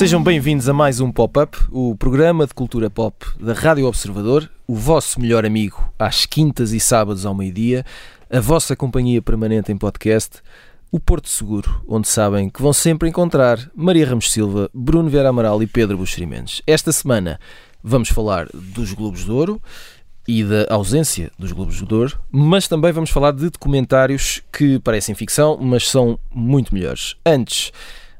Sejam bem-vindos a mais um Pop-Up, o programa de cultura pop da Rádio Observador, o vosso melhor amigo às quintas e sábados ao meio-dia, a vossa companhia permanente em podcast, o Porto Seguro, onde sabem que vão sempre encontrar Maria Ramos Silva, Bruno Vera Amaral e Pedro Buxerimentos. Esta semana vamos falar dos Globos de Ouro e da ausência dos Globos de Ouro, mas também vamos falar de documentários que parecem ficção, mas são muito melhores. Antes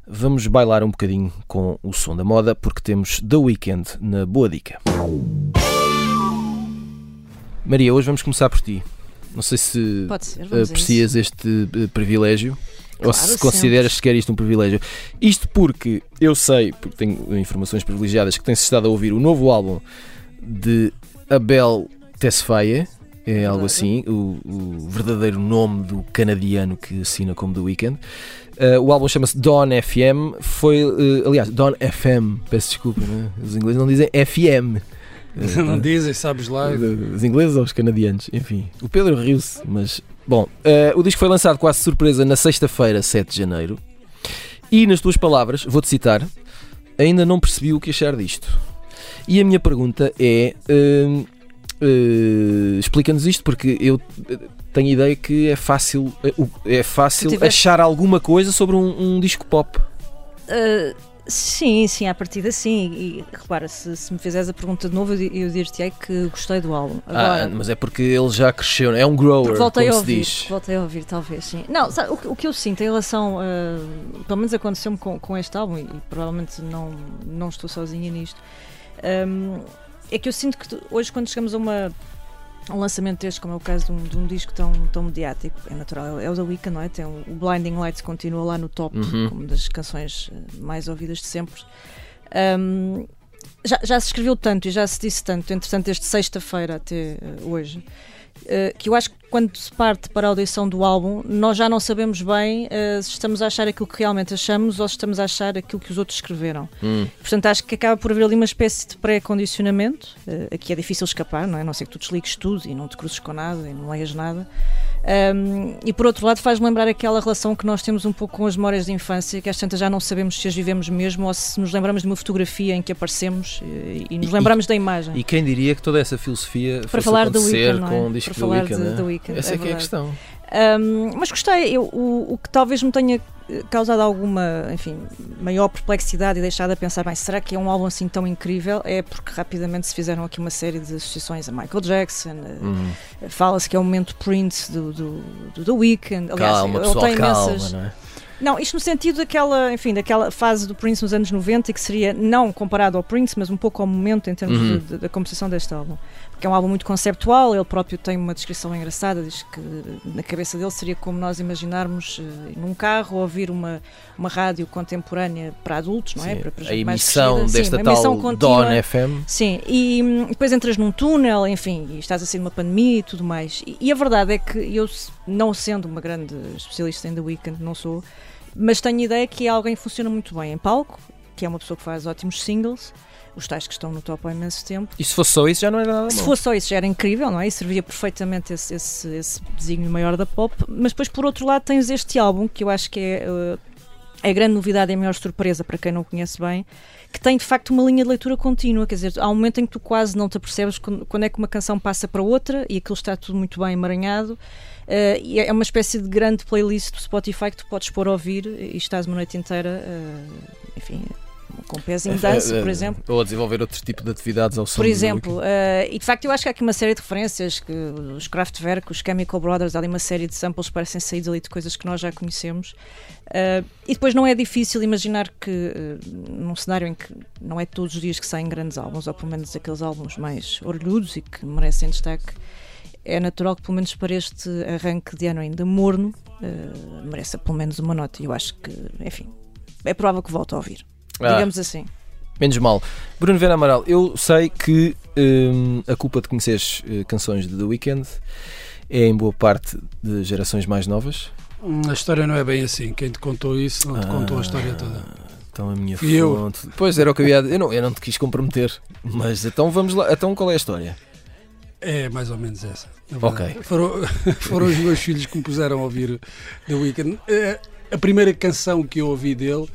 vamos bailar um bocadinho com o som da moda, porque temos The Weeknd na Boa Dica. Maria, hoje vamos começar por ti. Não sei se ser, aprecias este uh, privilégio claro, ou se consideras sequer isto um privilégio. Isto porque eu sei, porque tenho informações privilegiadas, que tem-se estado a ouvir o novo álbum de Abel Tesfaye, é algo assim, o, o, verdadeiro nome do canadiano que assina como The Weeknd. Uh, o álbum chama-se Dawn FM. Foi, uh, aliás, Dawn FM, peço desculpa, né? os ingleses não dizem FM. Uh, não dizem, sabes lá. Os ingleses ou os canadianos, enfim. O Pedro riu-se, mas. Bom, o disco foi lançado quase surpresa na sexta-feira, 7 de janeiro. E nas tuas palavras, vou-te citar, ainda não percebi o que achar disto. E a minha pergunta é. Explica-nos isto, porque eu tenho a ideia que é fácil, é fácil tiveste... achar alguma coisa sobre um, um disco pop. Uh, sim, sim, à partida sim. E repara, se, se me fizeres a pergunta de novo, eu, eu dir-te que gostei do álbum. Ah, Agora, ah, mas é porque ele já cresceu, é um grower, voltei como a ouvir, se diz. Voltei a ouvir, talvez, sim. Não, sabe, o, o, que eu sinto em relação, uh, pelo menos aconteceu-me com, com este álbum, e, e, provavelmente não, não estou sozinha nisto, um, é que eu sinto que hoje, quando chegamos a uma um lançamento deste, como é o caso de um, de um, disco tão, tão mediático, é natural, é o da Wicca, não é? Tem o Blinding Lights continua lá no top, uhum. como das canções eh, mais ouvidas de sempre. Um, já, já, se escreveu tanto e já se disse tanto, entretanto, desde sexta-feira até uh, hoje, que eu acho que quando se parte para a audição do álbum, nós já não sabemos bem uh, se estamos a achar aquilo que realmente achamos ou se estamos a achar aquilo que os outros escreveram. Hum. Portanto, acho que acaba por haver ali uma espécie de pré-condicionamento. Uh, aqui é difícil escapar, não é? A não ser que tu desligues tudo e não te cruzes com nada e não leias nada. Um, e por outro lado, faz-me lembrar aquela relação que nós temos um pouco com as memórias de infância, que às tantas já não sabemos se as vivemos mesmo ou se nos lembramos de uma fotografia em que aparecemos e, e nos e, lembramos da imagem. E quem diria que toda essa filosofia para falar do Weekend, com o disco para falar Weekend, de, é? Weekend, Essa é, é que é a questão. Um, mas gostei, eu, o, o, que talvez me tenha causado alguma, enfim, maior perplexidade e deixado a pensar, bem, será que é um álbum assim tão incrível? É porque rapidamente se fizeram aqui uma série de associações a Michael Jackson, uhum. fala-se que é o momento Prince do, do, do The Weeknd. Aliás, calma, pessoal, tem imensas. Calma, não é? Não, isto no sentido daquela, enfim, daquela fase do Prince nos anos 90 que seria não comparado ao Prince, mas um pouco ao momento em termos uhum. da composição deste álbum. Porque é um álbum muito conceptual, ele próprio tem uma descrição engraçada, diz que na cabeça dele seria como nós imaginarmos uh, num carro ouvir uma, uma rádio contemporânea para adultos, não é? Sim, para, para a emissão desta Sim, tal Dawn FM. Sim, e hum, depois entras num túnel, enfim, e estás assim numa pandemia e tudo mais. E, e a verdade é que eu, não sendo uma grande especialista em The Weeknd, não sou, mas tenho a ideia que alguém que funciona muito bem em palco, que é uma pessoa que faz ótimos singles, os tais que estão no top há imenso tempo. E se fosse só isso já não era nada Se fosse só isso já era incrível, não é? E servia perfeitamente esse, esse, esse desígnio maior da pop. Mas depois, por outro lado, tens este álbum, que eu acho que é, uh, é a grande novidade e a maior surpresa para quem não conhece bem, que tem de facto uma linha de leitura contínua. Quer dizer, há um momento em que tu quase não te apercebes quando, quando é que uma canção passa para outra e aquilo está tudo muito bem emaranhado. Uh, e é uma espécie de grande playlist do Spotify que tu podes pôr a ouvir e estás uma noite inteira, uh, enfim, com pés em dança, por exemplo. Ou a desenvolver outro tipo de atividades ao som. Por exemplo, uh, e de facto eu acho que há aqui uma série de referências, que os Kraftwerk, os Chemical Brothers, há ali uma série de samples que parecem saídos ali de coisas que nós já conhecemos. Uh, e depois não é difícil imaginar que uh, num cenário em que não é todos os dias que saem grandes álbuns, ou pelo menos aqueles álbuns mais orgulhosos e que merecem destaque, é natural que, pelo menos para este arranque de ano ainda morno, uh, mereça pelo menos uma nota. E eu acho que, enfim, é provável que volte a ouvir. Ah, digamos assim. Menos mal. Bruno Vera Amaral, eu sei que um, a culpa de conheceres uh, canções de The Weeknd é em boa parte de gerações mais novas. Hum, a história não é bem assim. Quem te contou isso não te ah, contou a história toda. então a minha eu. fonte. Pois era o que eu ia eu não, eu não te quis comprometer. Mas então vamos lá. Então qual é a história? É mais ou menos essa. Ok. Foram, foram os meus filhos que me puseram a ouvir The Weeknd. Eh, A primeira canção que eu ouvi dele,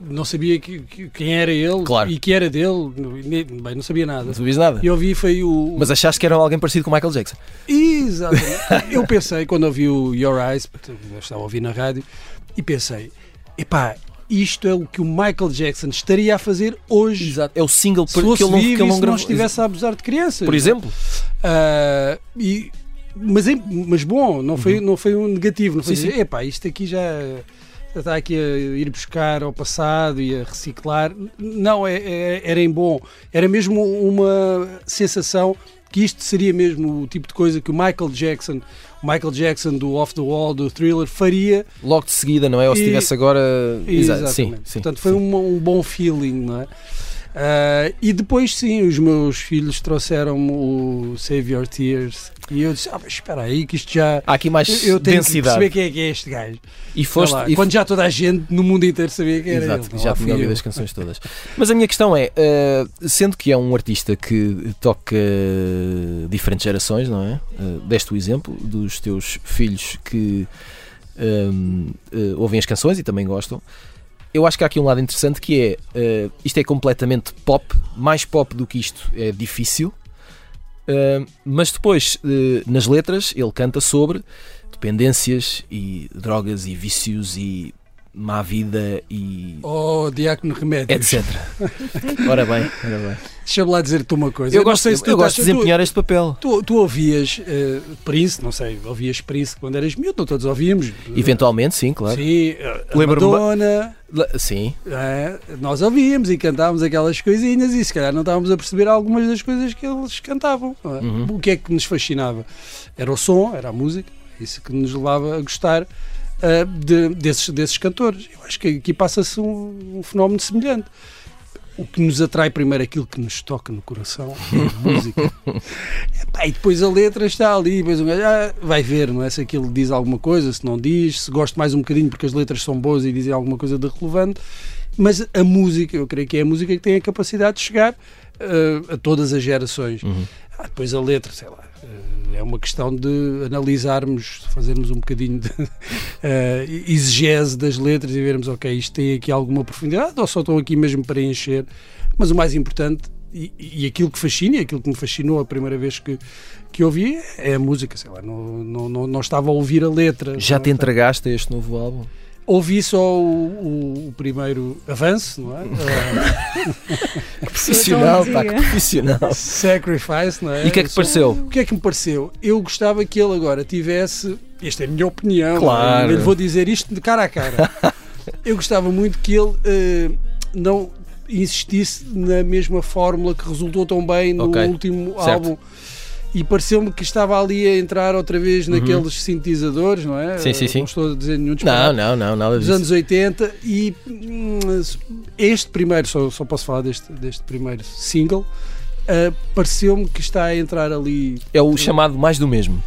não sabia que- que- quem era ele Claro. e que era dele, bem, não sabia nada. Não sabias nada? E ouvi foi o. Mas achaste que era alguém parecido com o Michael Jackson? Exatamente. eu pensei, quando ouvi o Your Eyes, eu estava a ouvir na rádio, e pensei, epá, isto é o que o Michael Jackson estaria a fazer hoje. Exato. É o single Se fosse que ele não, que ele não estivesse a abusar de crianças. Por exemplo? Ah, e, mas, é- mas bom, não foi, não foi um negativo. Não foi Uhum. Sim, dizer, epá, isto aqui já, já está aqui a ir buscar ao passado e a reciclar. Não, é, é- era em bom. Era mesmo uma sensação que isto seria mesmo o tipo de coisa que o Michael Jackson, o Michael Jackson do Off the Wall, do Thriller, faria. Logo de seguida, não é? Ou se E- tivesse agora. Exato. Sim, sim. Portanto, foi sim. um, um bom feeling, não é? Ah, e depois, sim, os meus filhos trouxeram-me o Save Your Tears e eu disse: Ah, mas espera aí, que isto já. Há aqui mais Eu, eu tenho densidade. que perceber quem é que é este gajo. E foste. Lá, e quando já toda a gente no mundo inteiro sabia quem era Exato, ele. já tinha fui ouvido as canções todas. Mas a minha questão é, eh, sendo que é um artista que toca diferentes gerações, não é? Eh, deste o exemplo dos teus filhos que ehm, eh, ouvem as canções e também gostam. Eu acho que há aqui um lado interessante que é eh, isto é completamente pop, mais pop do que isto é difícil. Mas depois, eh, nas letras, ele canta sobre dependências e drogas e vícios e má vida e Oh, Diácono Remédios. etc. ora bem, ora bem. Deixa-me lá dizer-te uma coisa. Eu, não gosto, sei se tu eu gosto de estás- tu- desempenhar este papel. Tu, tu ouvias eh, Prince, não sei, ouvias Prince quando eras miúdo, não todos ouvíamos. Eventualmente, sim, claro. Sim, eh, Madonna, La- Sim, É, nós ouvíamos e cantávamos aquelas coisinhas e se calhar não estávamos a perceber algumas das coisas que eles cantavam. é? Uhum. O que é que nos fascinava? Era o som, era a música, isso que nos levava a gostar ah, de- desses, desses cantores. Eu acho que aqui passa-se um, um fenómeno semelhante. O que nos atrai primeiro aquilo que nos toca no coração, a música. E depois a letra está ali, depois um gajo ah, vai ver, não é? Se aquilo diz alguma coisa, se não diz, se gosto mais um bocadinho porque as letras são boas e dizem alguma coisa de relevante. Mas a música, eu creio que é a música que tem a capacidade de chegar ah, a todas as gerações. Uhum. Ah, depois a letra, sei lá, eh, é uma questão de analisarmos, fazermos um bocadinho de eh, exegese das letras e vermos, ok, isto tem aqui alguma profundidade ou só estão aqui mesmo para encher. Mas o mais importante e, e aquilo que fascina, e aquilo que me fascinou a primeira vez que, que ouvi é a música, sei lá, não, não, não, não estava a ouvir a letra. já te estava- entregaste a este novo álbum? Ouvi só o, o- o primeiro avanço, não é? Eh, Profissional, pá, que profissional. Sacrifice, não é? E o que é que pareceu? O que é que me pareceu? Eu gostava que ele agora tivesse. Esta é a minha opinião, Claro. eu lhe vou dizer isto de cara a cara. Eu gostava muito que ele eh, não insistisse na mesma fórmula que resultou tão bem no Ok. último Certo. álbum. E pareceu-me que estava ali a entrar outra vez Uhum. naqueles sintetizador, não é? Sim, sim, sim. Não estou a dizer nenhum Não, disparate. não, não, nada Dos disso. anos 80 e hum, este primeiro, só, só posso falar deste, deste primeiro single, ah, pareceu-me que está a entrar ali. É o chamado mais do mesmo.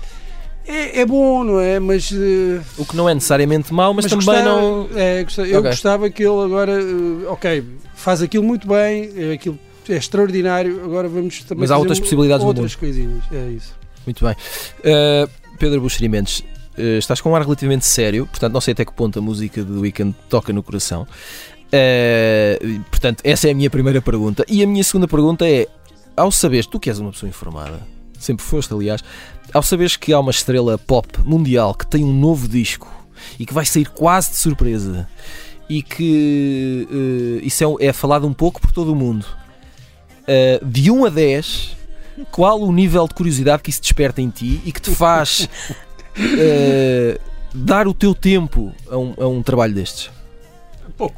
É, é bom, não é? Mas, eh, O que não é necessariamente mau, mas, também gostava- não. é, gostava- eu Ok. gostava que ele agora, eh, ok, faz aquilo muito bem, é, aquilo é extraordinário, agora vamos também Mas há outras possibilidades outras coisinhas, é isso. Muito bem. Uh, Pedro Buxeri Mendes, uh, estás com um ar relativamente sério, portanto não sei até que ponto a música do Weekend toca no coração. Uh, portanto, essa é a minha primeira pergunta. E a minha segunda pergunta é: ao saberes, tu que és uma pessoa informada, sempre foste, aliás, ao saberes que há uma estrela pop mundial que tem um novo disco e que vai sair quase de surpresa e que uh, isso é, é falado um pouco por todo o mundo, uh, de 1 a 10, qual o nível de curiosidade que isso desperta em ti e que te faz uh, dar o teu tempo a um, a um trabalho destes? Pouco.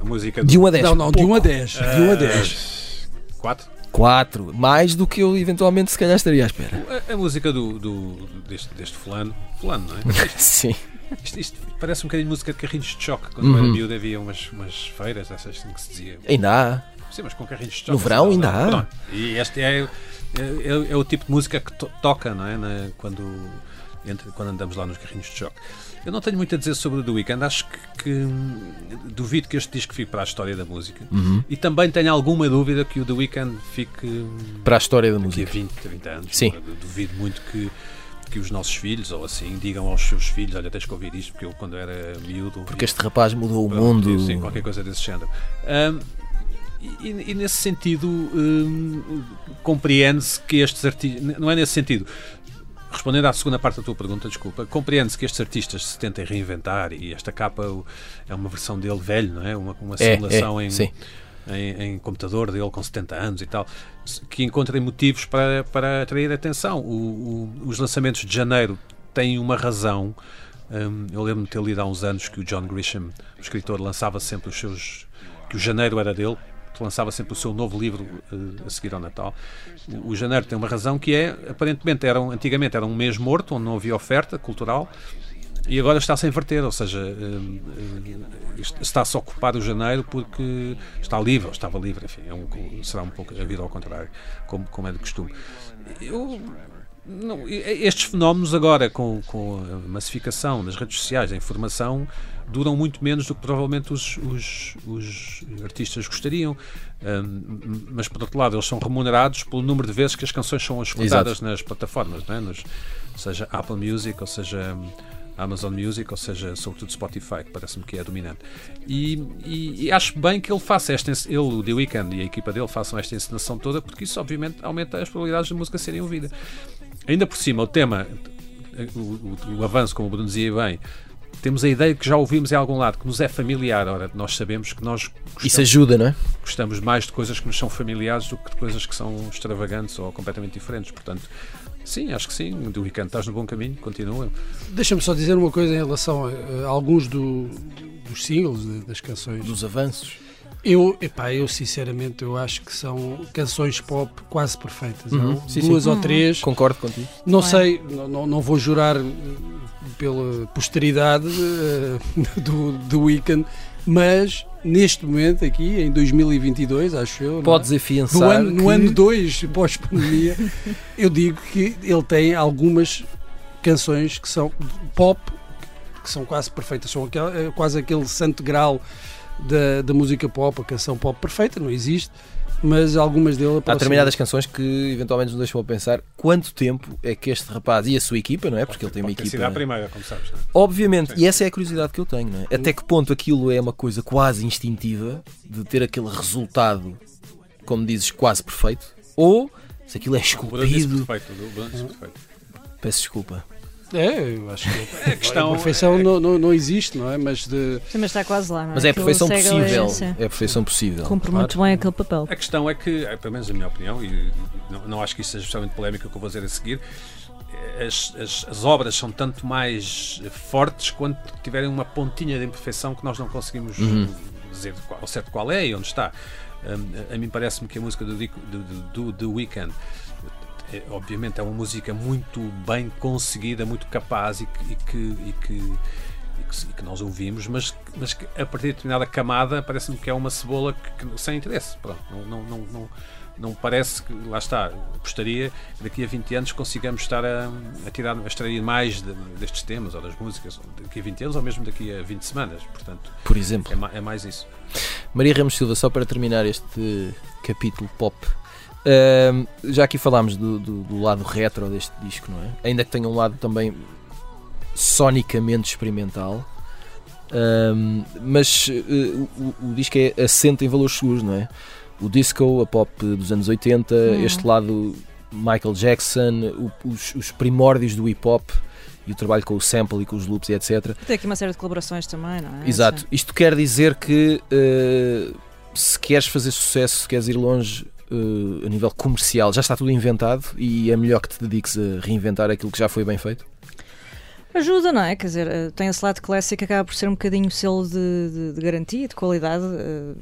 A música De 1 a 10. Não, não, de 1 a 10. De 1 a 10. 4. 4. Mais do que eu eventualmente se calhar estaria à espera. A, a música do, do- deste, deste fulano. Fulano, não é? Sim. Isto, isto parece um bocadinho música de carrinhos de choque. Quando Uhum. eu era miúdo havia umas, umas feiras, essas assim que se dizia. Ainda há. Sim, mas com carrinhos de choque. No verão ainda há. E este é, é, é- é o tipo de música que to- toca, não é? Na- quando entre, quando andamos lá nos carrinhos de choque. Eu não tenho muito a dizer sobre o The Weeknd, acho que, que duvido que este disco fique para a história da música. Uhum. E também tenho alguma dúvida que o The Weeknd fique hum, Para a história da daqui a música. 20, 30 anos. Sim. Duvido muito que, que os nossos filhos, ou assim, digam aos seus filhos: Olha, tens que ouvir isto, porque eu, quando era miúdo. Porque este rapaz mudou o mundo. Sim, qualquer coisa desse género. Ahm, e, e nesse sentido, hum, compreende-se que estes artistas. Não é nesse sentido. Respondendo à segunda parte da tua pergunta, desculpa, compreende-se que estes artistas se tentem reinventar e esta capa é uma versão dele velho, não é? Uma, uma É, simulação é, em, sim. em, em computador dele com 70 anos e tal, que encontrem motivos para, para atrair atenção. O- o- os lançamentos de janeiro têm uma razão. Hum, eu lembro-me de ter lido há uns anos que o John Grisham, o escritor, lançava sempre os seus. que o janeiro era dele, lançava sempre o seu novo livro eh, a seguir ao Natal. O, janeiro tem uma razão que é, aparentemente, eram, antigamente era um mês morto, onde não havia oferta cultural. E agora está-se a inverter, ou seja, hum, hum, está-se a ocupar o janeiro porque está livre, ou estava livre, enfim, é um- será um pouco a vida ao contrário, como, como é de costume. Eu, não, estes fenómenos agora, com, com a massificação das redes sociais, a informação, duram muito menos do que provavelmente os, os, os artistas gostariam. Hum, mas, por outro lado, eles são remunerados pelo número de vezes que as canções são escutadas nas plataformas, não é? Nos- seja Apple Music, ou seja Amazon Music, ou seja, sobretudo Spotify, que parece-me que é dominante. E, e- e acho bem que ele faça esta, ele, o The Weeknd e a equipa dele façam esta encenação toda, porque isso obviamente aumenta as probabilidades de música serem ouvida. Ainda por cima, o tema, o, o- o avanço, como o Bruno dizia bem, temos a ideia que já ouvimos em algum lado, que nos é familiar. Ora, nós sabemos que nós Isso gostamos, ajuda, não é? gostamos mais de coisas que nos são familiares do que de coisas que são extravagantes ou completamente diferentes. Portanto, sim, acho que sim. O The Weeknd estás no bom caminho, continua. Deixa-me só dizer uma coisa em relação a, a alguns do- dos singles, das canções. Dos avanços. Eu, epá, eu sinceramente eu acho que são canções pop quase perfeitas. Uhum, não? sim, Duas sim. ou três. Concordo contigo. Não é? sei, não, não, não vou jurar eh, pela posteridade eh, do, do Weekend, mas neste momento aqui, em 2022, acho eu, é? Podes afiançar. no ano, no que- ano 2 pós-pandemia, eu digo que ele tem algumas canções que são pop, que são quase perfeitas, são aquel- eh, quase aquele santo grau da, da música pop, a canção pop perfeita, não existe, mas algumas dele Há determinadas canções que eventualmente nos deixam a pensar quanto tempo é que este rapaz e a sua equipa, não é? Porque ele tem uma sido equipa. à primeira, como sabes. não é? Obviamente, Sim. e essa é a curiosidade que eu tenho, não é? Até que ponto aquilo é uma coisa quase instintiva de ter aquele resultado, como dizes, quase perfeito, ou se aquilo é esculpido. perfeito. Perfeito. Peço desculpa. É, eu acho que A questão a perfeição não, não, não existe, não é? Mas de, Sim, mas está quase lá, não é? Mas é a perfeição a possível. legência. É a perfeição possível. Cumpre claro. muito bem aquele papel. A questão é que, eh, pelo menos a minha opinião, e não, não acho que isso seja especialmente polémica o que eu vou dizer a seguir, as, as, as obras são tanto mais fortes quanto tiverem uma pontinha de imperfeição que nós não conseguimos Uhum. dizer qual, ao certo qual é e onde está. Hum, a, a mim parece-me que a música do, do, do, do The Weeknd é, obviamente é uma música muito bem conseguida, muito capaz e que, e que, e que, e que e que nós ouvimos, mas, mas que a partir de determinada camada parece-me que é uma cebola que- que- sem interesse. Pronto, não, não, não, não, não parece que, lá está, gostaria que daqui a 20 anos consigamos estar a, a tirar, a extrair mais de- destes temas ou das músicas, daqui a 20 anos ou mesmo daqui a 20 semanas. Portanto, Por exemplo. é, é mais isso. Maria Ramos Silva, só para terminar este capítulo pop. Ahm, já aqui falámos do, do- do lado retro deste disco, não é? Ainda que tenha um lado também sonicamente experimental. ahm, mas eh, o, o disco é assente em valores seguros, não é? O disco, a pop dos anos 80, Uhum. este lado Michael Jackson, o- os, os primórdios do hip hop e o trabalho com o sample e com os loops e etc. Tem aqui uma série de colaborações também, não é? Exato. Isto quer dizer que eh, se queres fazer sucesso, se queres ir longe eh, a nível comercial, já está tudo inventado e é melhor que te dediques a reinventar aquilo que já foi bem feito? Ajuda, não é? Quer dizer, eh, tem esse lado clássico que acaba por ser um bocadinho selo de, de- de garantia, de qualidade. eh,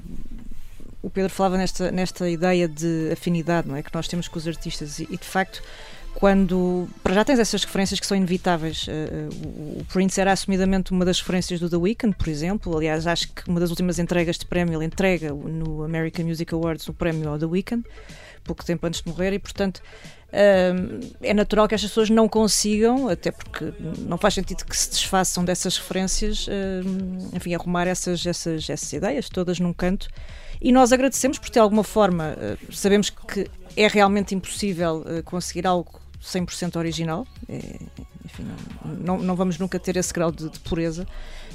O Pedro falava nesta, nesta ideia de afinidade, não é? Que nós temos com os artistas e, e, de facto, quando. Para já tens essas referências que são inevitáveis. eh, eh, o- Prince era assumidamente uma das referências do The Weeknd, por exemplo. Aliás, acho que uma das últimas entregas de prémio ele entrega no American Music Awards o prémio ao The Weeknd. pouco tempo antes de morrer, e portanto Uh, é natural que estas pessoas não consigam, até porque não faz sentido que se desfaçam dessas referências, uh, enfim, arrumar essas, essas, essas ideias todas num canto. E nós agradecemos por, de alguma forma, uh, sabemos que é realmente impossível conseguir algo 100% original, é, enfim, não, não, não, vamos nunca ter esse grau de, de pureza.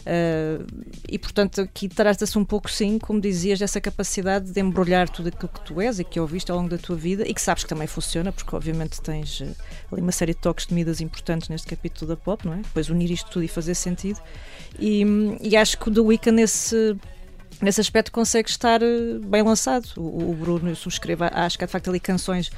Uh, e portanto, aqui trata-se um pouco, sim, como dizias, dessa capacidade de embrulhar tudo aquilo que tu és e que ouviste ao longo da tua vida e que sabes que também funciona, porque obviamente tens uh, ali uma série de toques de medidas importantes neste capítulo da pop, não é? Depois unir isto tudo e fazer sentido. E, e acho que o The Weeknd, nesse nesse aspecto consegue estar ah, bem lançado. O Bruno, eu subscrevo, acho que há de facto ali canções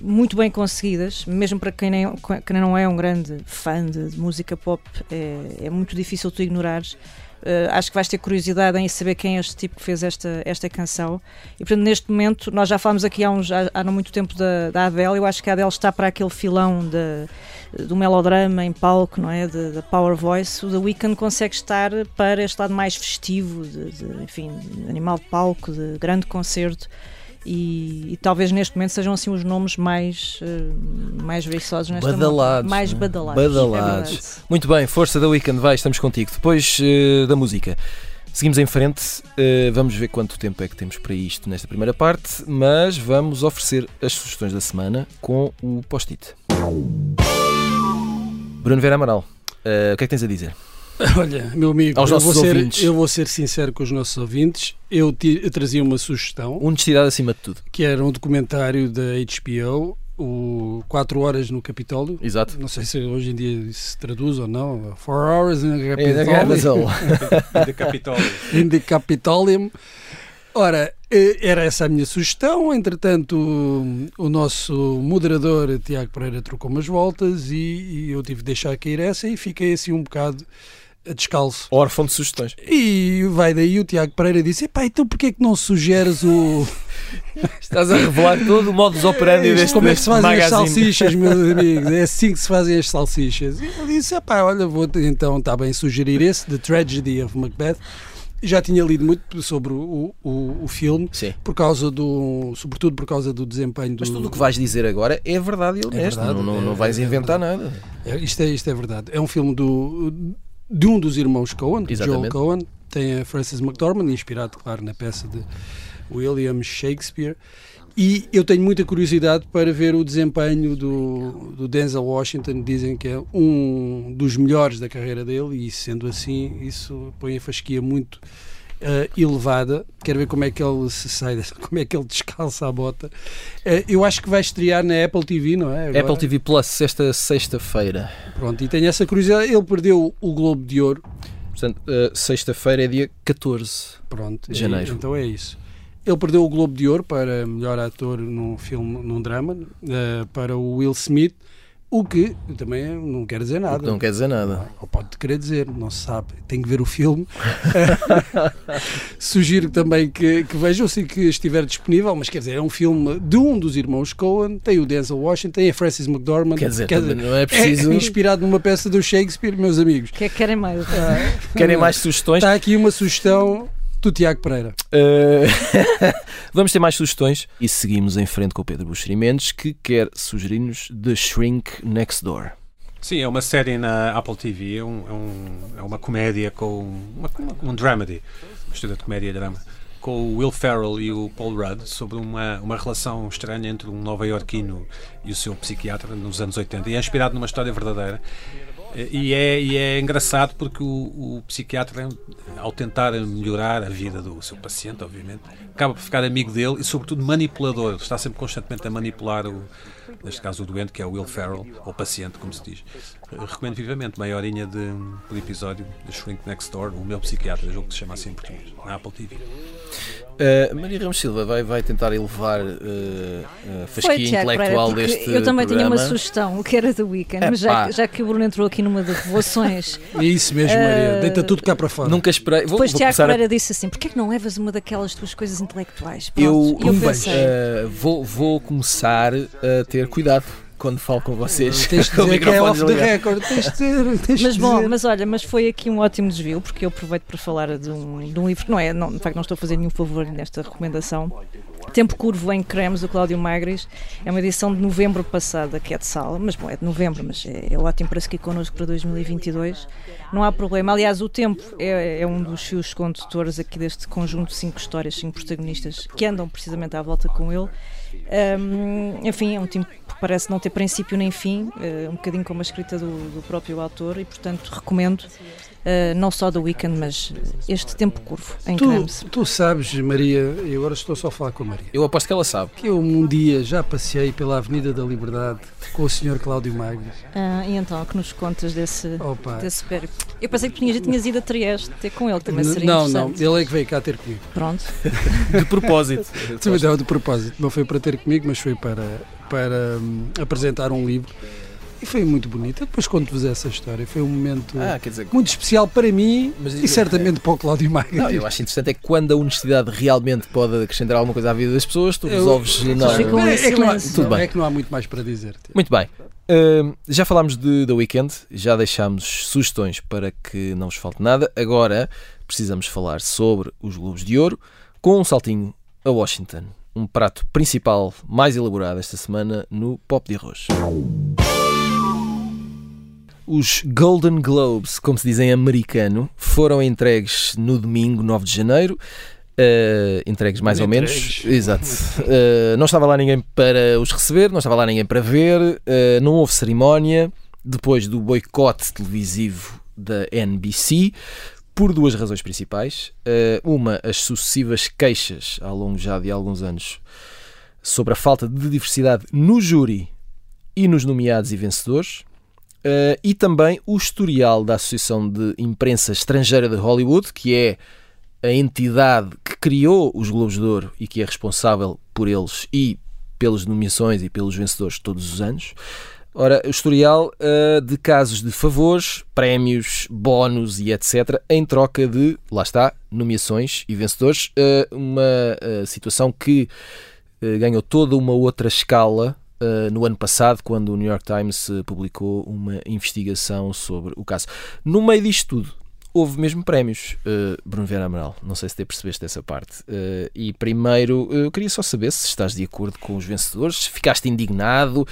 muito bem conseguidas, mesmo para quem, nem, quem não é um grande fã de, de música pop, é, é, muito difícil tu ignorares. Uh, acho que vais ter curiosidade em saber quem é este tipo que fez esta, esta canção. E portanto, neste momento, nós já falamos aqui há, uns, há, há não muito tempo da, da Adele. Eu acho que a Adele está para aquele filão de, do melodrama em palco, não é? Da Power Voice. O The Weeknd consegue estar para este lado mais festivo, de, de enfim, animal de palco, de grande concerto. E, e, talvez neste momento sejam assim os nomes mais, uh, mais viçosos nesta badalados, mais né? badalados. badalados. É Muito bem, força da Weekend, vai, estamos contigo. Depois uh, da música. Seguimos em frente, uh, vamos ver quanto tempo é que temos para isto nesta primeira parte, mas vamos oferecer as sugestões da semana com o post-it. Bruno Vera Amaral, o que é que tens a dizer? Olha, meu amigo, Aos eu, vou ser, eu vou ser sincero com os nossos ouvintes. Eu, eu trazia uma sugestão. Honestidade acima de tudo. Que era um documentário da HBO, o 4 Horas no Capitólio. Exato. Não sei se hoje em dia se traduz ou não. 4 Hours in the Capitolium. In the Capitolium. in the Capitolium. Ora, eh, era essa a minha sugestão. Entretanto, o, o nosso moderador Tiago Pereira trocou umas voltas e, e eu tive de deixar cair essa e fiquei assim um bocado descalço. Órfão de sugestões. E vai daí o Tiago Pereira disse: Epá, então porquê é que não sugeres o. Estás a revelar todo o modus operandi deste Como é que se fazem magazine. as salsichas, meus amigos? É assim que se fazem as salsichas. E eu disse: Epá, olha, vou então, está bem, sugerir esse, The Tragedy of Macbeth. Já tinha lido muito sobre o, o, o filme, Sim. por causa do, sobretudo por causa do desempenho do. Mas tudo o que vais dizer agora é verdade e honesto. verdade, não, não, é- não vais é inventar nada. É, isto, é, isto é verdade. É um filme do, de um dos irmãos Coen, Joel. Coen. Tem a Frances McDormand, inspirado, claro, na peça de William Shakespeare. E eu tenho muita curiosidade para ver o desempenho do, do Denzel Washington. Dizem que é um dos melhores da carreira dele, e sendo assim, isso põe a fasquia muito uh, elevada. Quero ver como é que ele se sai, como é que ele descalça a bota. Uh, eu acho que vai estrear na Apple TV, não é? Agora. Apple TV Plus, esta sexta-feira. Pronto, e tenho essa curiosidade. Ele perdeu o Globo de Ouro. Portanto, eh, sexta-feira é dia 14. Pronto, De janeiro. e- então é isso. Ele perdeu o Globo de Ouro para melhor ator num filme, num drama, para o Will Smith, o que também não quer dizer nada. Não quer dizer nada. Ou pode querer dizer, não se sabe. Tem que ver o filme. Sugiro também que, que vejam se que estiver disponível, mas quer dizer, é um filme de um dos irmãos Coen, tem o Denzel Washington, tem a Frances McDormand. Quer dizer, também não é é preciso. inspirado numa peça do Shakespeare, meus amigos. O que é que querem mais? Querem mais sugestões? Está aqui uma sugestão do Tiago Pereira. Eh, Vamos ter mais sugestões e seguimos em frente com o Pedro Buxeri Mendes que quer sugerir-nos The Shrink Next Door. Sim, é uma série na Apple TV, é, um- é um- é uma comédia com uma, uma- um dramedy, mistura de comédia e drama, com o Will Ferrell e o Paul Rudd sobre uma, uma relação estranha entre um nova-iorquino e o seu psiquiatra nos anos 80. E é inspirado numa história verdadeira. E é, e é engraçado porque o, o psiquiatra, ao tentar melhorar a vida do seu paciente, obviamente, acaba por ficar amigo dele e, sobretudo, manipulador. Está sempre constantemente a manipular, o, neste caso, o doente, que é o Will Ferrell, ou paciente, como se diz. Recomendo vivamente, meia horinha de, por episódio de Shrink Next Door, o meu psiquiatra, jogo que se chama assim em português, na Apple TV. Eh, Maria Ramos Silva vai, vai tentar elevar eh, a Foi, fasquia Tiago intelectual Pereira, deste eu também tinha uma programa. sugestão, que era do Weekend, mas já, já que o Bruno entrou aqui numa de revelações, É isso mesmo, Maria. Eh, Deita tudo cá para fora. Nunca esperei. Vou, depois vou Tiago começar a Pereira disse assim: porquê que não levas uma daquelas tuas coisas intelectuais? Pronto, Eu, eu um pensei, eh, vou, vou começar a ter cuidado quando falo com vocês. Tens de dizer que é off the record. Tens de dizer. Tens de Mas bom, dizer. mas olha, mas foi aqui um ótimo desvio, porque eu aproveito para falar de um, de um livro que não é, não, de facto não estou a fazer nenhum favor nesta recomendação, Tempo Curvo em Cremes, do Cláudio Magris. É uma edição de novembro passada, que é de sala, mas bom, é de novembro, mas é, é ótimo para seguir connosco para 2022. Não há problema. Aliás, o Tempo é, é um dos seus condutores aqui deste conjunto de cinco histórias, cinco protagonistas que andam precisamente à volta com ele. Um, enfim, é um tempo que parece não ter princípio nem fim, uh, um bocadinho como a escrita do, do próprio autor, e portanto recomendo. Uh, não só do Weekend, mas este tempo curvo em tu, tu sabes, Maria, e agora estou só a falar com a Maria, Eu aposto que ela sabe. que eu um dia já passei pela Avenida da Liberdade com o Sr. Cláudio Magno. Ah, e então, que nos contas desse, Opa, desse périplo? Eu pensei que tinhas, já tinhas ido a Trieste ter com ele, também seria não, não, ele é que veio cá ter comigo. Pronto. De propósito. Deu de propósito, não foi para ter comigo, mas foi para, para hum, apresentar um livro. E foi muito bonito. Eu depois conto-vos essa história. Foi um momento Ah, dizer. muito especial para mim Mas- e certamente para o Cláudio Magno. Não, eu acho interessante é que quando a honestidade realmente pode acrescentar alguma coisa à vida das pessoas, tu Eu- resolves. Não. ficam em é, é que não há. Tudo não, bem. é que não há muito mais para dizer. Muito bem. Hum, já falámos de The Weekend, já deixámos sugestões para que não vos falte nada. Agora precisamos falar sobre os Globos de Ouro com um saltinho a Washington. Um prato principal mais elaborado esta semana no Pop de Arroz. Os Golden Globes, como se diz em americano, foram entregues no domingo 9 de janeiro. Uh, entregues mais ou menos. Entregues. Exato. Uh, não estava lá ninguém para os receber, não estava lá ninguém para ver, uh, não houve cerimónia. Depois do boicote televisivo da NBC, por duas razões principais. Uma, as sucessivas queixas ao longo já de alguns anos sobre a falta de diversidade no júri e nos nomeados e vencedores. Uh, e também o historial da Associação de Imprensa Estrangeira de Hollywood, que é a entidade que criou os Globos de Ouro e que é responsável por eles e pelas nomeações e pelos vencedores todos os anos. Ora, o historial uh, de casos de favores, prémios, bónus e etc., em troca de, lá está, nomeações e vencedores. Uh, uma situação que ganhou toda uma outra escala Uh, no ano passado, quando o New York Times uh, publicou uma investigação sobre o caso. No meio disto tudo, houve mesmo prémios, uh, Bruno Vera Amaral. Não sei se te percebeste dessa parte. e primeiro, eu queria só saber se estás de acordo com os vencedores, se ficaste indignado,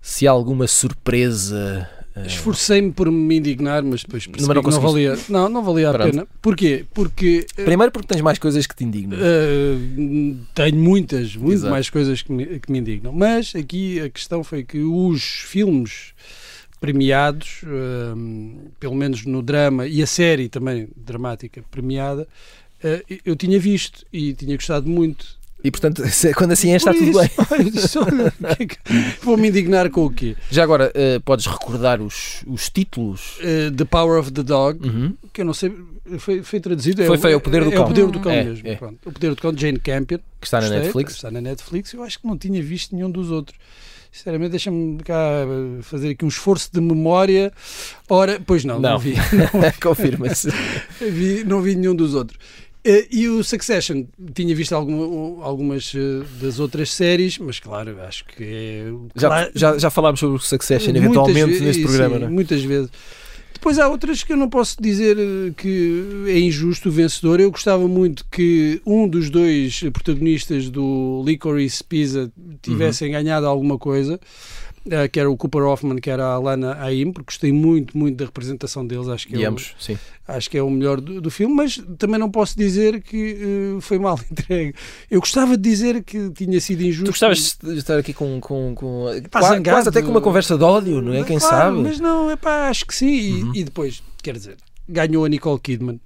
se há alguma surpresa. Esforcei-me por me indignar, mas depois percebi não que não conseguiste. valia, não, não valia a Pronto. pena. Porquê? Porque uh, Primeiro, porque tens mais coisas que te indignam. Uh, tenho muitas, muito Exato. mais coisas que me, que me indignam. Mas aqui a questão foi que os filmes premiados, um, pelo menos no drama, e a série também dramática premiada, uh, eu tinha visto e tinha gostado muito. E portanto, se- quando assim é, está Por tudo bem. isso, isso, é Vou-me indignar com o quê? Já agora, uh, podes recordar os, os títulos? Uh, the Power of the Dog, Uhum. que eu não sei, foi, foi traduzido. Foi- é, foi O Poder do é Cão. o Poder do Cão É, mesmo. é. pronto. O Poder do Cão de Jane Campion. Que está na Gostei, Netflix. Está na Netflix. Eu acho que não tinha visto nenhum dos outros. Sinceramente, deixa-me cá eh, fazer aqui um esforço de memória. Ora, pois não, não, Não. vi, Confirma-se. não vi nenhum dos outros. Eh, E o Succession, tinha visto alguma- algumas eh, das outras séries, mas claro, acho que é. Já, claro, já, já falámos sobre o Succession eventualmente ve- neste sim, programa, não é? Muitas vezes. Depois há outras que eu não posso dizer eh, que é injusto o vencedor. Eu gostava muito que um dos dois protagonistas do Licorice Pizza tivessem ganhado alguma coisa, eh, que era o Cooper Hoffman, que era a Alana Haim, porque gostei muito, muito da representação deles. Acho que, E é, o, ambos, sim. acho que é o melhor do, do filme, mas também não posso dizer que eh, foi mal entregue. Eu gostava de dizer que tinha sido injusto. Tu gostavas de estar aqui com, com, com Pá, quase, quase até com uma conversa de ódio, não é? Quem Claro, sabe? Mas não, é pá, acho que sim. E, Uhum. e depois, quer dizer, ganhou a Nicole Kidman.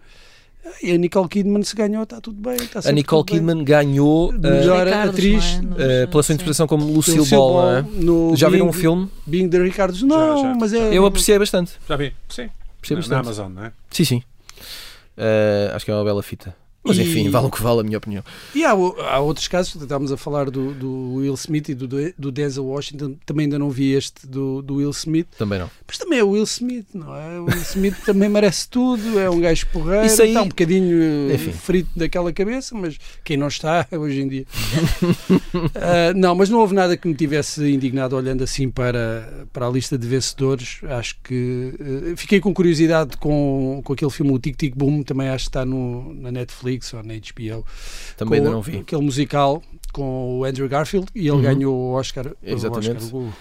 E a Nicole Kidman, se ganhou, está tudo bem. Está A Nicole tudo bem. Kidman ganhou De uh, melhor Ricardos, atriz. é? uh, pela sua interpretação como Lucille Lucille Ball, não é? no Já viram um filme? Being the Ricardos? Não, já, mas é. Eu apreciei bastante. Já vi? Sim. Apreciei Na, na bastante. Amazon, não é? Sim, sim. Uh, acho que é uma bela fita. Mas E- enfim, vale o que vale a minha opinião. E há, há outros casos, estávamos a falar do, do Will Smith e do, do Denzel Washington, também ainda não vi este do, do Will Smith, Também não. mas também é o Will Smith, não é? O Will Smith também merece tudo, é um gajo porreiro, Isso aí- está um bocadinho Enfim. frito daquela cabeça, mas quem não está hoje em dia. Ah, não, mas não houve nada que me tivesse indignado olhando assim para, para a lista de vencedores. Acho que eh, fiquei com curiosidade com, com aquele filme, o Tic Tic Boom, também acho que está no, na Netflix ou na HBO Também ainda não vi. Aquele musical com o Andrew Garfield e ele Uhum. ganhou o Oscar, o, Exatamente. Oscar, o,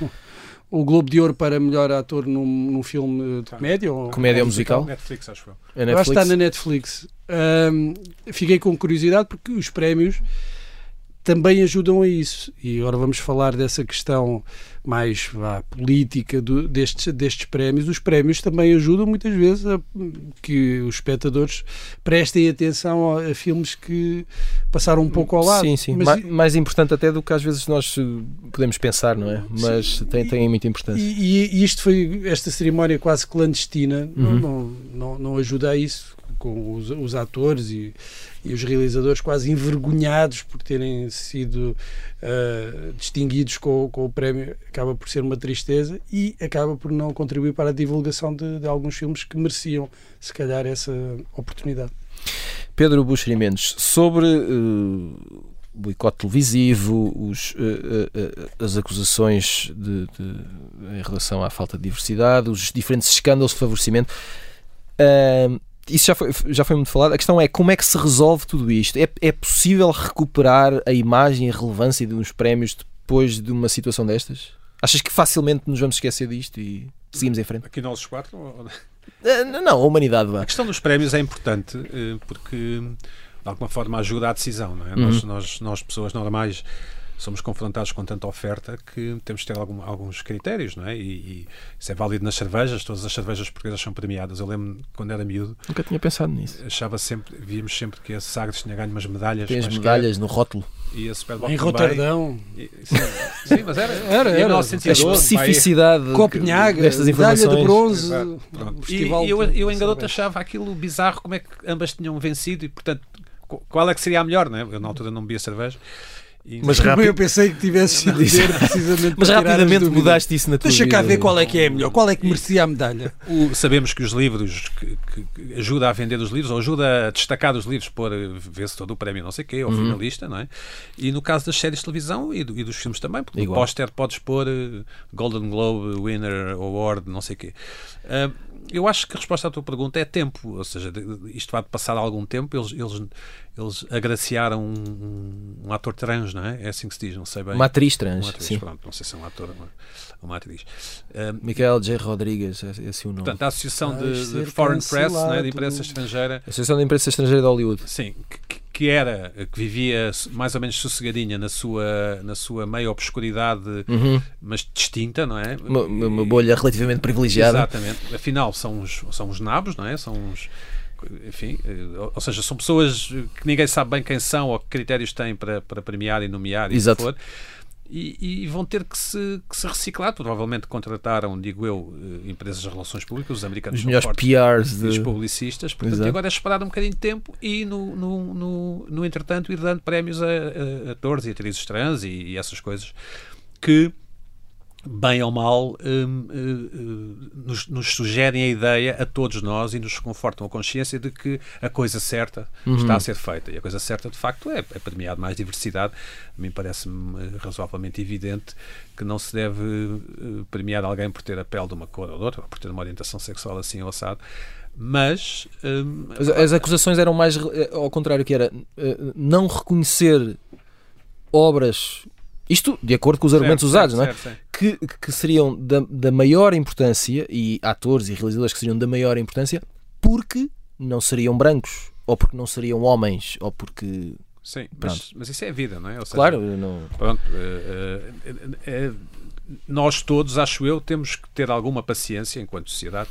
o Globo de Ouro para melhor ator num, num filme de comédia. ou- Comédia ou musical. Netflix, acho eu. A Eu acho que está Netflix. na Netflix. Ahm, fiquei com curiosidade porque os prémios também ajudam a isso. E agora vamos falar dessa questão mais vá, política do- destes, destes prémios. Os prémios também ajudam muitas vezes a que os espectadores prestem atenção a, a filmes que passaram um pouco ao lado. Sim, sim. Mas Ma- e- mais importante até do que às vezes nós eh, podemos pensar, não é? Mas tem, tem muita importância. E, e isto foi esta cerimónia quase clandestina, não- Uhum. não, não, não ajuda a isso, com os, os atores e, e os realizadores quase envergonhados por terem sido ah, distinguidos com, com o prémio, acaba por ser uma tristeza e acaba por não contribuir para a divulgação de, de alguns filmes que mereciam, se calhar, essa oportunidade. Pedro Buxeri Mendes, sobre eh, boicote televisivo, os, eh, eh, as acusações de, de- em relação à falta de diversidade, os diferentes escândalos de favorecimento. Isso já foi, já foi muito falado. A questão é como é que se resolve tudo isto? É, é possível recuperar a imagem e a relevância de uns prémios depois de uma situação destas? Achas que facilmente nos vamos esquecer disto e seguimos em frente? Aqui nós os quatro. ou- Ah, não, a humanidade vá. A questão dos prémios é importante eh, porque de alguma forma ajuda à decisão, não é? Uhum. Nós, nós, nós, pessoas normais, somos confrontados com tanta oferta que temos de ter algum- alguns critérios, não é? E, e isso é válido nas cervejas, todas as cervejas portuguesas são premiadas. Eu lembro quando era miúdo, Nunca tinha pensado nisso. achava sempre, víamos sempre que a Sagres tinha ganho umas medalhas. Tem as medalhas no rótulo. E a Superboc Em também. Roterdão, E- Sim, sim, mas era. Era, em era. A 1912, pá, especificidade Copenhaga, destas medalha informações. de bronze, E, festival e eu, eu em garoto achava aquilo bizarro como é que ambas tinham vencido e portanto qu- qual é que seria a melhor, né? Eu na altura não bebia cerveja. Mas rápido- eu pensei que tivesse sido ver precisamente Mas rapidamente mudaste isso na tua Deixa cá vida. ver qual é que é melhor, qual é que merecia a medalha. o- sabemos que os livros que, que- ajuda a vender os livros ou ajuda a destacar os livros por ver-se todo o prémio não sei o quê, ou Uhum. finalista, não é? E no caso das séries de televisão e, do- e dos filmes também, porque Igual. no póster podes pôr eh, Golden Globe Winner Award, não sei o quê. Ah, eu acho que a resposta à tua pergunta é tempo, ou seja, de- de- isto vai passar algum tempo. Eles, eles, eles agraciaram um, um- um ator trans, não é? É assim que se diz, não sei bem. Uma atriz trans, Uma atriz, sim. pronto, não sei se é um ator ou uma, atriz. Ah, Michael J. Rodrigues, é esse é o nome. Portanto, a Associação Vais de, de Foreign Press, né, de imprensa estrangeira, Associação da Imprensa Estrangeira de Hollywood. sim, que, que era, que vivia mais ou menos sossegadinha na sua, na sua meia obscuridade, Uhum. mas distinta, não é? Uma, uma bolha relativamente privilegiada. Exatamente. Afinal, são os, são os nabos, não é? São os. Enfim, eh, ou seja, são pessoas que ninguém sabe bem quem são ou que critérios têm para, para premiar e nomear e o que Exato. for. E, e vão ter que se, que se reciclar. Provavelmente contrataram, digo eu, eh, empresas de relações públicas, os americanos Os melhores PRs e os de. publicistas. Portanto, Exato. agora é esperar um bocadinho de tempo e, no, no, no, no entretanto, ir dando prémios a, a atores e atrizes trans e, e essas coisas que, bem ou mal, hum, eh, nos, nos sugerem a ideia a todos nós e nos confortam a consciência de que a coisa certa Uhum. está a ser feita. E a coisa certa, de facto, é, é premiar mais diversidade. A mim parece-me eh, razoavelmente evidente que não se deve eh, premiar alguém por ter a pele de uma cor ou de outra, ou por ter uma orientação sexual assim ou assado. Mas hum, As, as acusações eram mais eh, ao contrário, que era não reconhecer obras. Isto de acordo com os argumentos certo, usados, certo, não é? certo, que, que seriam da, da maior importância, e atores e realizadores que seriam da maior importância, porque não seriam brancos, ou porque não seriam homens, ou porque. Sim, mas, mas isso é a vida, não é? Seja, Claro, não. Pronto, eh, eh, eh, nós todos, acho eu, temos que ter alguma paciência enquanto sociedade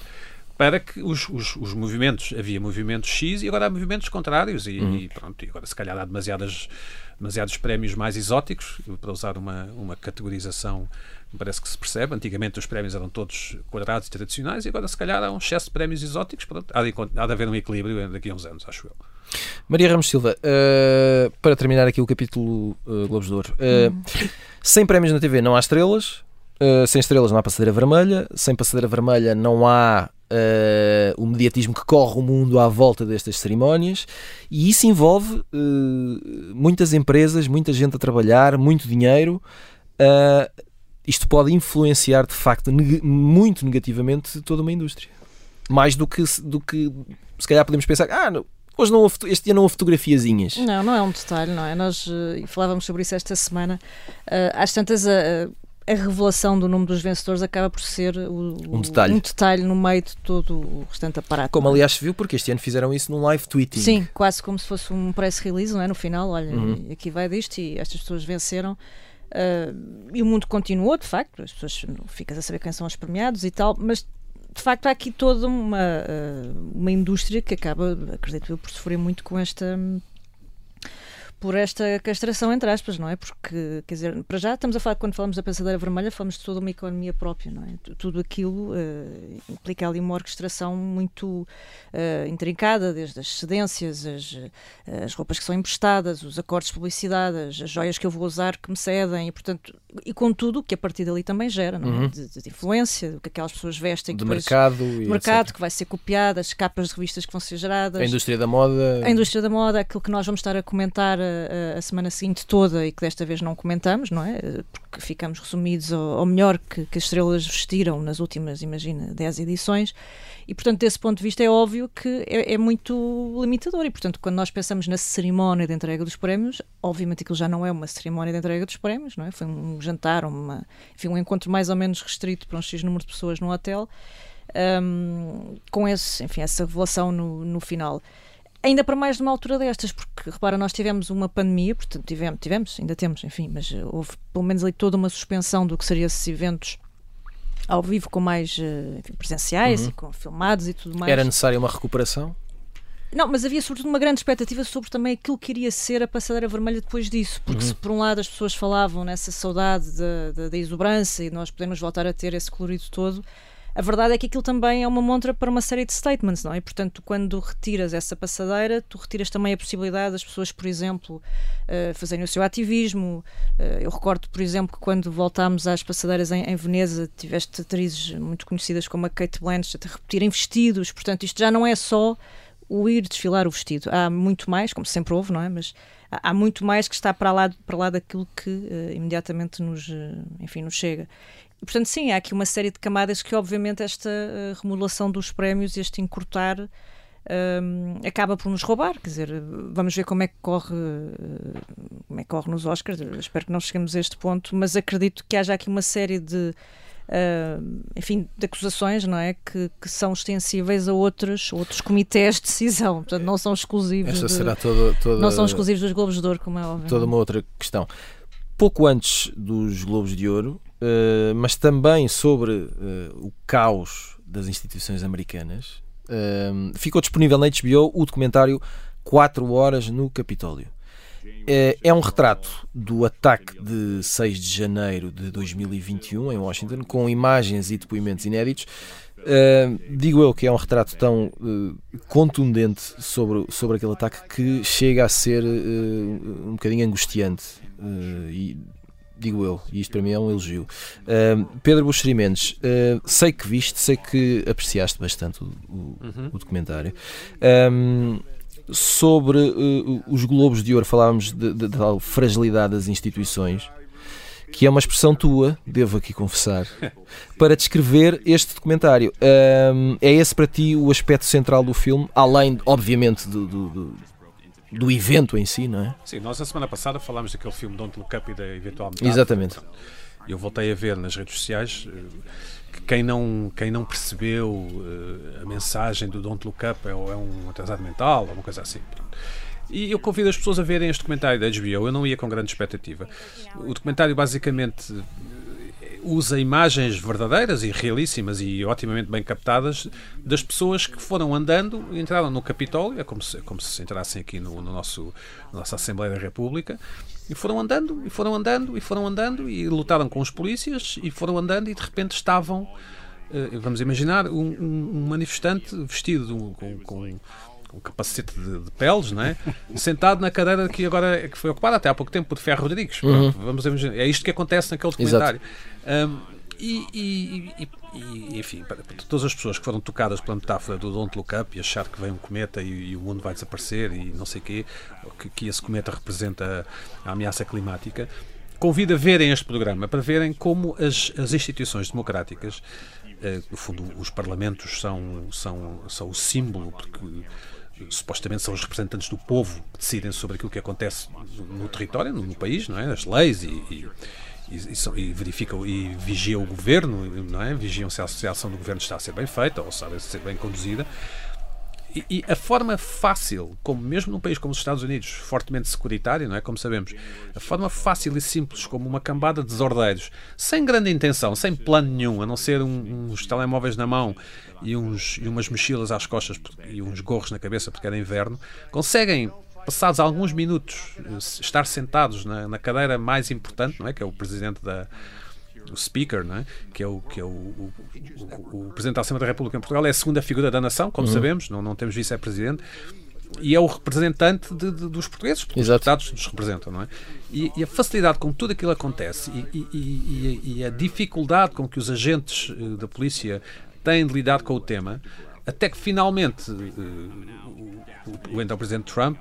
para que os, os, os movimentos, havia movimentos X e agora há movimentos contrários e, Uhum. e pronto, e agora se calhar há demasiadas, demasiados prémios mais exóticos, para usar uma, uma categorização que parece que se percebe. Antigamente os prémios eram todos quadrados e tradicionais e agora se calhar há um excesso de prémios exóticos, pronto, há de, há de haver um equilíbrio daqui a uns anos, acho eu. Maria Ramos Silva, eh, para terminar aqui o capítulo eh, Globos de Ouro, eh, sem prémios na TV não há estrelas, eh, sem estrelas não há passadeira vermelha, sem passadeira vermelha não há eh, o mediatismo que corre o mundo à volta destas cerimónias e isso envolve eh, muitas empresas, muita gente a trabalhar, muito dinheiro. eh, isto pode influenciar de facto neg- muito negativamente toda uma indústria. Mais do que, do que se calhar podemos pensar, ah, não, Hoje não houve, este dia não houve fotografiazinhas. Não, não é um detalhe, não é? Nós uh, falávamos sobre isso esta semana. Uh, às tantas, a, a revelação do nome dos vencedores acaba por ser o, um, detalhe. um detalhe no meio de todo o restante aparato. Como aliás se viu, porque este ano fizeram isso num live tweeting. Sim, quase como se fosse um press release, não é? No final, olha, uhum. aqui vai disto e estas pessoas venceram. Uh, e o mundo continuou, de facto, as pessoas ficas a saber quem são os premiados e tal, mas de facto há aqui toda uma, uh, uma indústria que acaba, acredito eu, por sofrer muito com esta por esta castração, entre aspas, não é? Porque, quer dizer, para já estamos a falar, quando falamos da pensadeira vermelha, falamos de toda uma economia própria, não é? Tudo aquilo uh, implica ali uma orquestração muito uh, intrincada, desde as cedências, as, eh, as roupas que são emprestadas, os acordos de publicidade, as, as, joias que eu vou usar que me cedem, e portanto, e com tudo que a partir dali também gera, não é? Uhum. De, de, influência, do que aquelas pessoas vestem. Do mercado. Do mercado, que vai ser copiado, as capas de revistas que vão ser geradas. A indústria da moda. A indústria da moda, aquilo que nós vamos estar a comentar a, a, semana seguinte toda e que desta vez não comentamos, não é? Porque ficamos resumidos ao, ao melhor que, que, as estrelas vestiram nas últimas, imagina, 10 edições. E, portanto, desse ponto de vista, é óbvio que é, é, muito limitador. E, portanto, quando nós pensamos na cerimónia de entrega dos prémios, obviamente aquilo já não é uma cerimónia de entrega dos prémios, não é? Foi um jantar, uma, enfim, um encontro mais ou menos restrito para um X número de pessoas no hotel, um, com esse, enfim, essa revelação no, no final. Ainda para mais numa altura destas, porque repara, nós tivemos uma pandemia, portanto tivemos, tivemos, ainda temos, enfim, mas eh, houve pelo menos ali toda uma suspensão do que seriam esses eventos ao vivo com mais eh, enfim, presenciais uhum. e com filmados e tudo mais. Era necessária uma recuperação? Não, mas havia sobretudo uma grande expectativa sobre também aquilo que iria ser a passadeira vermelha depois disso, porque uhum. se por um lado as pessoas falavam nessa saudade da, da, da exuberância e nós podemos voltar a ter esse colorido todo, a verdade é que aquilo também é uma montra para uma série de statements, não é? Portanto, quando retiras essa passadeira, tu retiras também a possibilidade das pessoas, por exemplo, uh, fazerem o seu ativismo. Uh, eu recordo, por exemplo, que quando voltámos às passadeiras em, em, Veneza, tiveste atrizes muito conhecidas como a Kate Blanchett a repetirem vestidos. Portanto, isto já não é só o ir desfilar o vestido. Há muito mais, como sempre houve, não é? Mas há, muito mais que está para lá, para lá daquilo que uh, imediatamente nos, enfim, nos chega. E, portanto, sim, há aqui uma série de camadas que, obviamente, esta uh, remodelação dos prémios, este encurtar, um, acaba por nos roubar. Quer dizer, vamos ver como é que corre, uh, como é que corre nos Oscars. Eu espero que não cheguemos a este ponto, mas acredito que haja aqui uma série de. Uh, enfim, de acusações, não é? Que, que são extensíveis a outros, outros comitês de decisão, portanto não são exclusivos. Esta de, será toda, toda, não são exclusivos dos Globos de Ouro, como é óbvio. Toda uma outra questão. Pouco antes dos Globos de Ouro, uh, mas também sobre uh, o caos das instituições americanas, uh, ficou disponível na HBO o documentário 4 Horas no Capitólio. É um retrato do ataque de 6 de janeiro de 2021 em Washington, com imagens e depoimentos inéditos. Uh, digo eu que é um retrato tão uh, contundente sobre, sobre aquele ataque que chega a ser uh, um bocadinho angustiante e digo eu, e isto para mim é um elogio. Uh, Pedro Buxeri Mendes, uh, sei que viste, sei que apreciaste bastante o, o, uhum. o documentário. Um, sobre uh, os Globos de Ouro, falávamos da tal fragilidade das instituições, que é uma expressão tua, devo aqui confessar, para descrever este documentário. Um, é esse para ti o aspecto central do filme, além, obviamente, do, do, do do evento em si, não é? Sim, nós a semana passada falámos daquele filme Don't Look Up e da eventual Exatamente. Eu voltei a ver nas redes sociais eh, que quem não, quem não percebeu uh, a mensagem do Don't Look Up é, é um atrasado mental, ou uma coisa assim. E eu convido as pessoas a verem este documentário da HBO. Eu não ia com grande expectativa. O documentário basicamente usa imagens verdadeiras e realíssimas e otimamente bem captadas das pessoas que foram andando, entraram no Capitólio, é como se, como se entrassem aqui no, no nosso, na nossa Assembleia da República, e foram andando, e foram andando, e foram andando, e lutaram com os polícias, e foram andando, e de repente estavam, eh, vamos imaginar, um, um manifestante vestido com, com um capacete de, de, peles, não é? sentado na cadeira que agora que foi ocupada até há pouco tempo por Ferro Rodrigues. Uhum. Vamos. É isto que acontece naquele documentário. Um, e, e, e, e, enfim, para, todas as pessoas que foram tocadas pela metáfora do Don't Look Up e achar que vem um cometa e, o mundo vai desaparecer e não sei quê, que, que esse cometa representa a, a ameaça climática, convido a verem este programa para verem como as, as instituições democráticas, eh, no fundo, os parlamentos são, são, são o símbolo, porque supostamente são os representantes do povo que decidem sobre aquilo que acontece no território, no, país, não é? As leis e, e, e, e, verificam e vigiam o governo, não é? Vigiam se a, se a ação do governo está a ser bem feita ou a ser bem conduzida. E, a forma fácil, como mesmo num país como os Estados Unidos, fortemente securitário, não é? Como sabemos, a forma fácil e simples, como uma cambada de desordeiros, sem grande intenção, sem plano nenhum, a não ser um, uns telemóveis na mão e, uns, e umas mochilas às costas e uns gorros na cabeça porque era inverno, conseguem passados alguns minutos, estar sentados na, na, cadeira mais importante, não é? que é o presidente da, o Speaker, não é? que é, o, que é o, o, o, o Presidente da Assembleia da República em Portugal, é a segunda figura da nação, como uhum. sabemos, não, não temos vice-presidente, e é o representante de, de, dos portugueses, porque Exato. os deputados nos representam, não é? E, e, a facilidade com que tudo aquilo acontece e, e, e, a dificuldade com que os agentes eh, da polícia têm de lidar com o tema, até que finalmente uh, o, o então Presidente Trump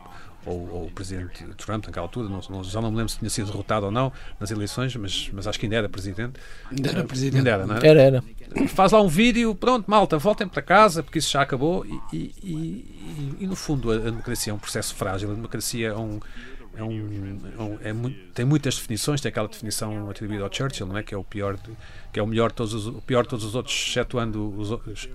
ou, ou, o presidente Trump naquela altura, não, não, já não me lembro se tinha sido derrotado ou não nas eleições, mas, mas acho que ainda era presidente. Ainda era presidente. Ainda era, não era? Era, era. Faz lá um vídeo, pronto, malta, voltem para casa, porque isso já acabou. E, e, e, e no fundo, a, a, democracia é um processo frágil, a democracia é um. É um, é um é muito, tem muitas definições, tem aquela definição atribuída ao Churchill, não é? Que é o pior, de, que é o melhor todos os, o pior de todos os outros, excetuando os, os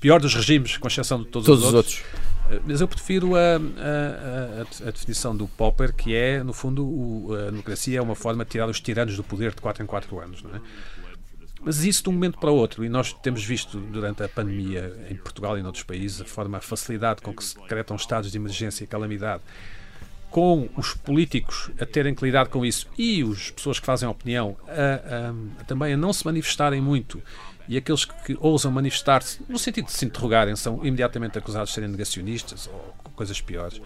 pior dos regimes, com exceção de todos, todos os outros. outros. Eh, mas eu prefiro a, a, a, a, definição do Popper, que é, no fundo, o, a democracia é uma forma de tirar os tiranos do poder de 4 em 4 anos. Não é? Mas isso de um momento para o outro, e nós temos visto durante a pandemia em Portugal e em outros países a forma, a facilidade com que se decretam estados de emergência e calamidade, com os políticos a terem que lidar com isso e as pessoas que fazem opinião a, a, também a não se manifestarem muito e aqueles que ousam manifestar-se no sentido de se interrogarem são imediatamente acusados de serem negacionistas ou coisas piores.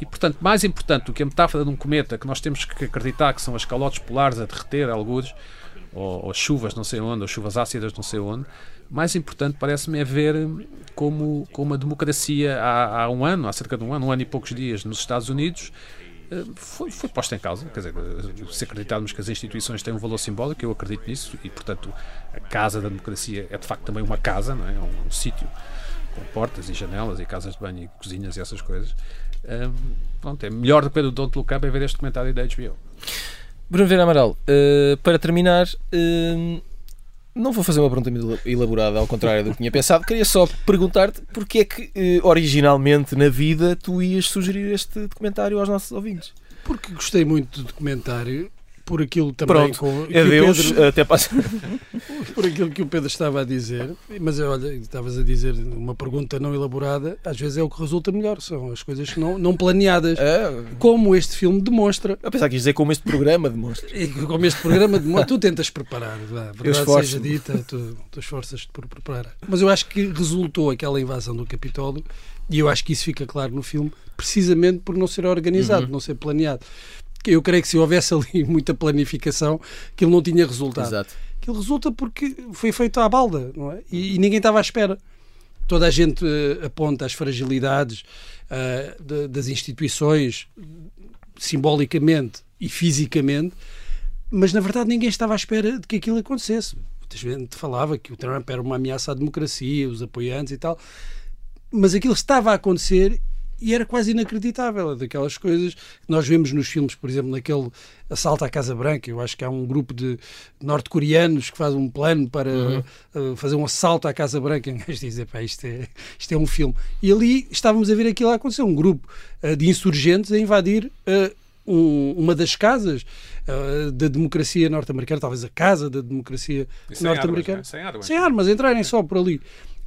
E, portanto, mais importante do que a metáfora de um cometa que nós temos que acreditar que são as calotes polares a derreter alguns, ou, ou chuvas não sei onde, ou chuvas ácidas não sei onde, mais importante parece-me é ver como, como a democracia há, há um ano, há cerca de um ano, um ano e poucos dias nos Estados Unidos, eh, foi, foi posta em causa. Quer dizer, eh, se acreditarmos que as instituições têm um valor simbólico, eu acredito nisso, e portanto a casa da democracia é de facto também uma casa, não é? é um, um sítio com portas e janelas e casas de banho e cozinhas e essas coisas. Um, pronto, é melhor do que o Don't Look Up é ver este comentário da HBO. Bruno Vera Amaral, uh, para terminar, uh, não vou fazer uma pergunta elaborada, ao contrário do que tinha pensado. Queria só perguntar-te porque é que, eh, originalmente, na vida, tu ias sugerir este documentário aos nossos ouvintes. Porque gostei muito do documentário por aquilo também Pronto, com, que adeus, Pedro, até passa. por aquilo que o Pedro estava a dizer, mas olha, estavas a dizer uma pergunta não elaborada, às vezes é o que resulta melhor, são as coisas não, não planeadas, é. como este filme demonstra. A pensar que dizer como este programa demonstra. Como este programa demonstra, tu tentas preparar, vá, verdade seja dita, tu, tu esforças-te por preparar. Mas eu acho que resultou aquela invasão do Capitólio, e eu acho que isso fica claro no filme, precisamente por não ser organizado, uhum. não ser planeado eu creio que se houvesse ali muita planificação, aquilo não tinha resultado. Exato. Aquilo resulta porque foi feito à balda, não é? E, e ninguém estava à espera. Toda a gente uh, aponta as fragilidades uh, de, das instituições, simbolicamente e fisicamente, mas na verdade ninguém estava à espera de que aquilo acontecesse. Muita gente falava que o Trump era uma ameaça à democracia, os apoiantes e tal, mas aquilo estava a acontecer e era quase inacreditável, daquelas coisas que nós vemos nos filmes, por exemplo, naquele assalto à Casa Branca. Eu acho que há um grupo de norte-coreanos que faz um plano para uhum. uh, fazer um assalto à Casa Branca. E dizem, pá, isto é, isto é um filme. E ali estávamos a ver aquilo a acontecer: um grupo uh, de insurgentes a invadir. Uh, um, uma das casas uh, da democracia norte-americana, talvez a casa da democracia norte-americana. Sem armas, sem armas, entrarem só por ali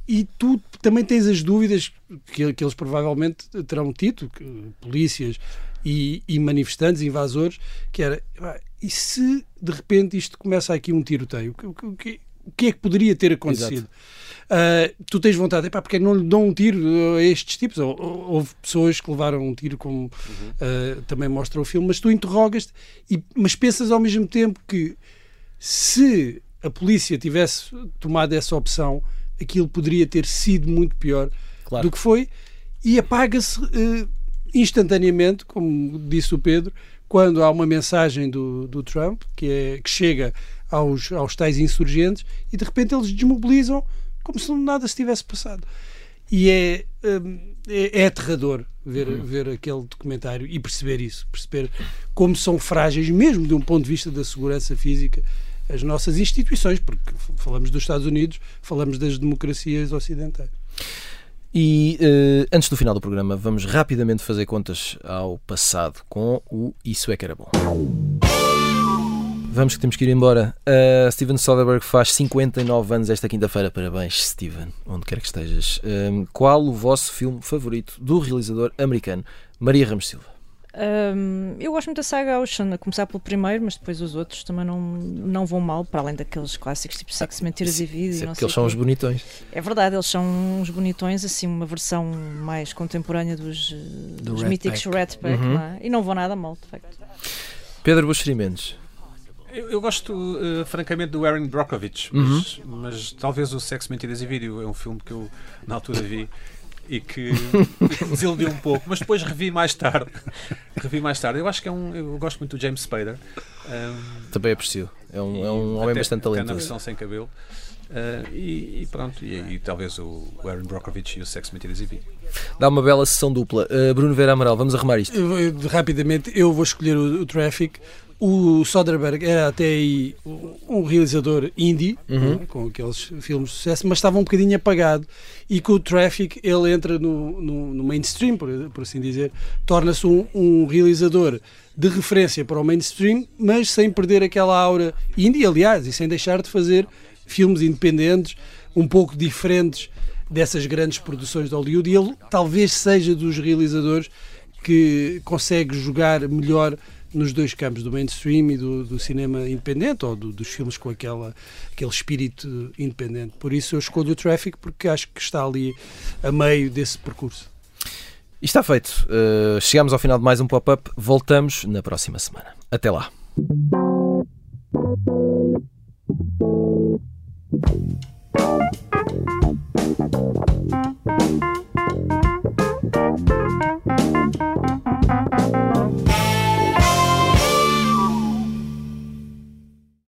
e tu também tens as dúvidas que, que eles provavelmente terão tido, que, polícias e, e, manifestantes, invasores, que era, e se de repente isto começa aqui um tiroteio, o que, o que, o que é que poderia ter acontecido? Uh, tu tens vontade, epá, porque não lhe dão um tiro a estes tipos? Ou, ou, houve pessoas que levaram um tiro, como uhum. uh, também mostra o filme, mas tu interrogas-te, mas pensas ao mesmo tempo que se a polícia tivesse tomado essa opção, aquilo poderia ter sido muito pior claro. do que foi e apaga-se uh, instantaneamente, como disse o Pedro, quando há uma mensagem do, do Trump que, é, que chega aos, aos tais insurgentes e de repente eles desmobilizam como se nada se tivesse passado. e é, hum, é, é aterrador ver, uhum. ver aquele documentário e perceber isso, perceber como são frágeis, mesmo de um ponto de vista da segurança física, as nossas instituições, porque falamos dos Estados Unidos, falamos das democracias ocidentais. E uh, antes do final do programa, vamos rapidamente fazer contas ao passado com o Isso é que era bom. Vamos que temos que ir embora. Uh, Steven Soderbergh faz 59 anos esta quinta-feira. Parabéns, Steven, onde quer que estejas. Uh, qual o vosso filme favorito do realizador americano Maria Ramos Silva? Um, eu gosto muito da saga Ocean, a começar pelo primeiro, mas depois os outros também não, não vão mal, para além daqueles clássicos tipo Sexo, Mentiras e Vídeo. Porque eles são os bonitões. É verdade, eles são uns bonitões, assim, uma versão mais contemporânea dos, Do dos míticos Red Pack, uhum. não é? e não vão nada mal, de facto. Pedro Buxerimentos. Eu, eu, gosto, uh, francamente, do Aaron Brockovich, mas, uhum. mas, talvez o Sexo, Mentiras e Vídeo é um filme que eu, na altura, vi e que desiludiu um pouco, mas depois revi mais tarde. revi mais tarde. Eu acho que é um. Eu gosto muito do James Spader. Um, Também aprecio. É um, é um homem bastante talentoso. na versão sem cabelo. Uh, e, e, pronto, e, e, talvez o Aaron Brockovich e o Sex Mentiras e. Dá uma bela sessão dupla. Uh, Bruno Vera Amaral, vamos arrumar isto. Eu, eu, rapidamente, eu vou escolher o, o Traffic o Soderbergh era até aí um realizador indie, uhum. né, com aqueles filmes de sucesso, mas estava um bocadinho apagado. E com o Traffic ele entra no, no, no mainstream, por, por, assim dizer, torna-se um, um, realizador de referência para o mainstream, mas sem perder aquela aura indie, aliás, e sem deixar de fazer filmes independentes, um pouco diferentes dessas grandes produções de Hollywood. E ele talvez seja dos realizadores que consegue jogar melhor nos dois campos, do mainstream e do, do cinema independente, ou do, dos filmes com aquela, aquele espírito independente. Por isso eu escolho o Traffic, porque acho que está ali a meio desse percurso. E está feito. Uh, chegamos ao final de mais um pop-up. Voltamos na próxima semana. Até lá.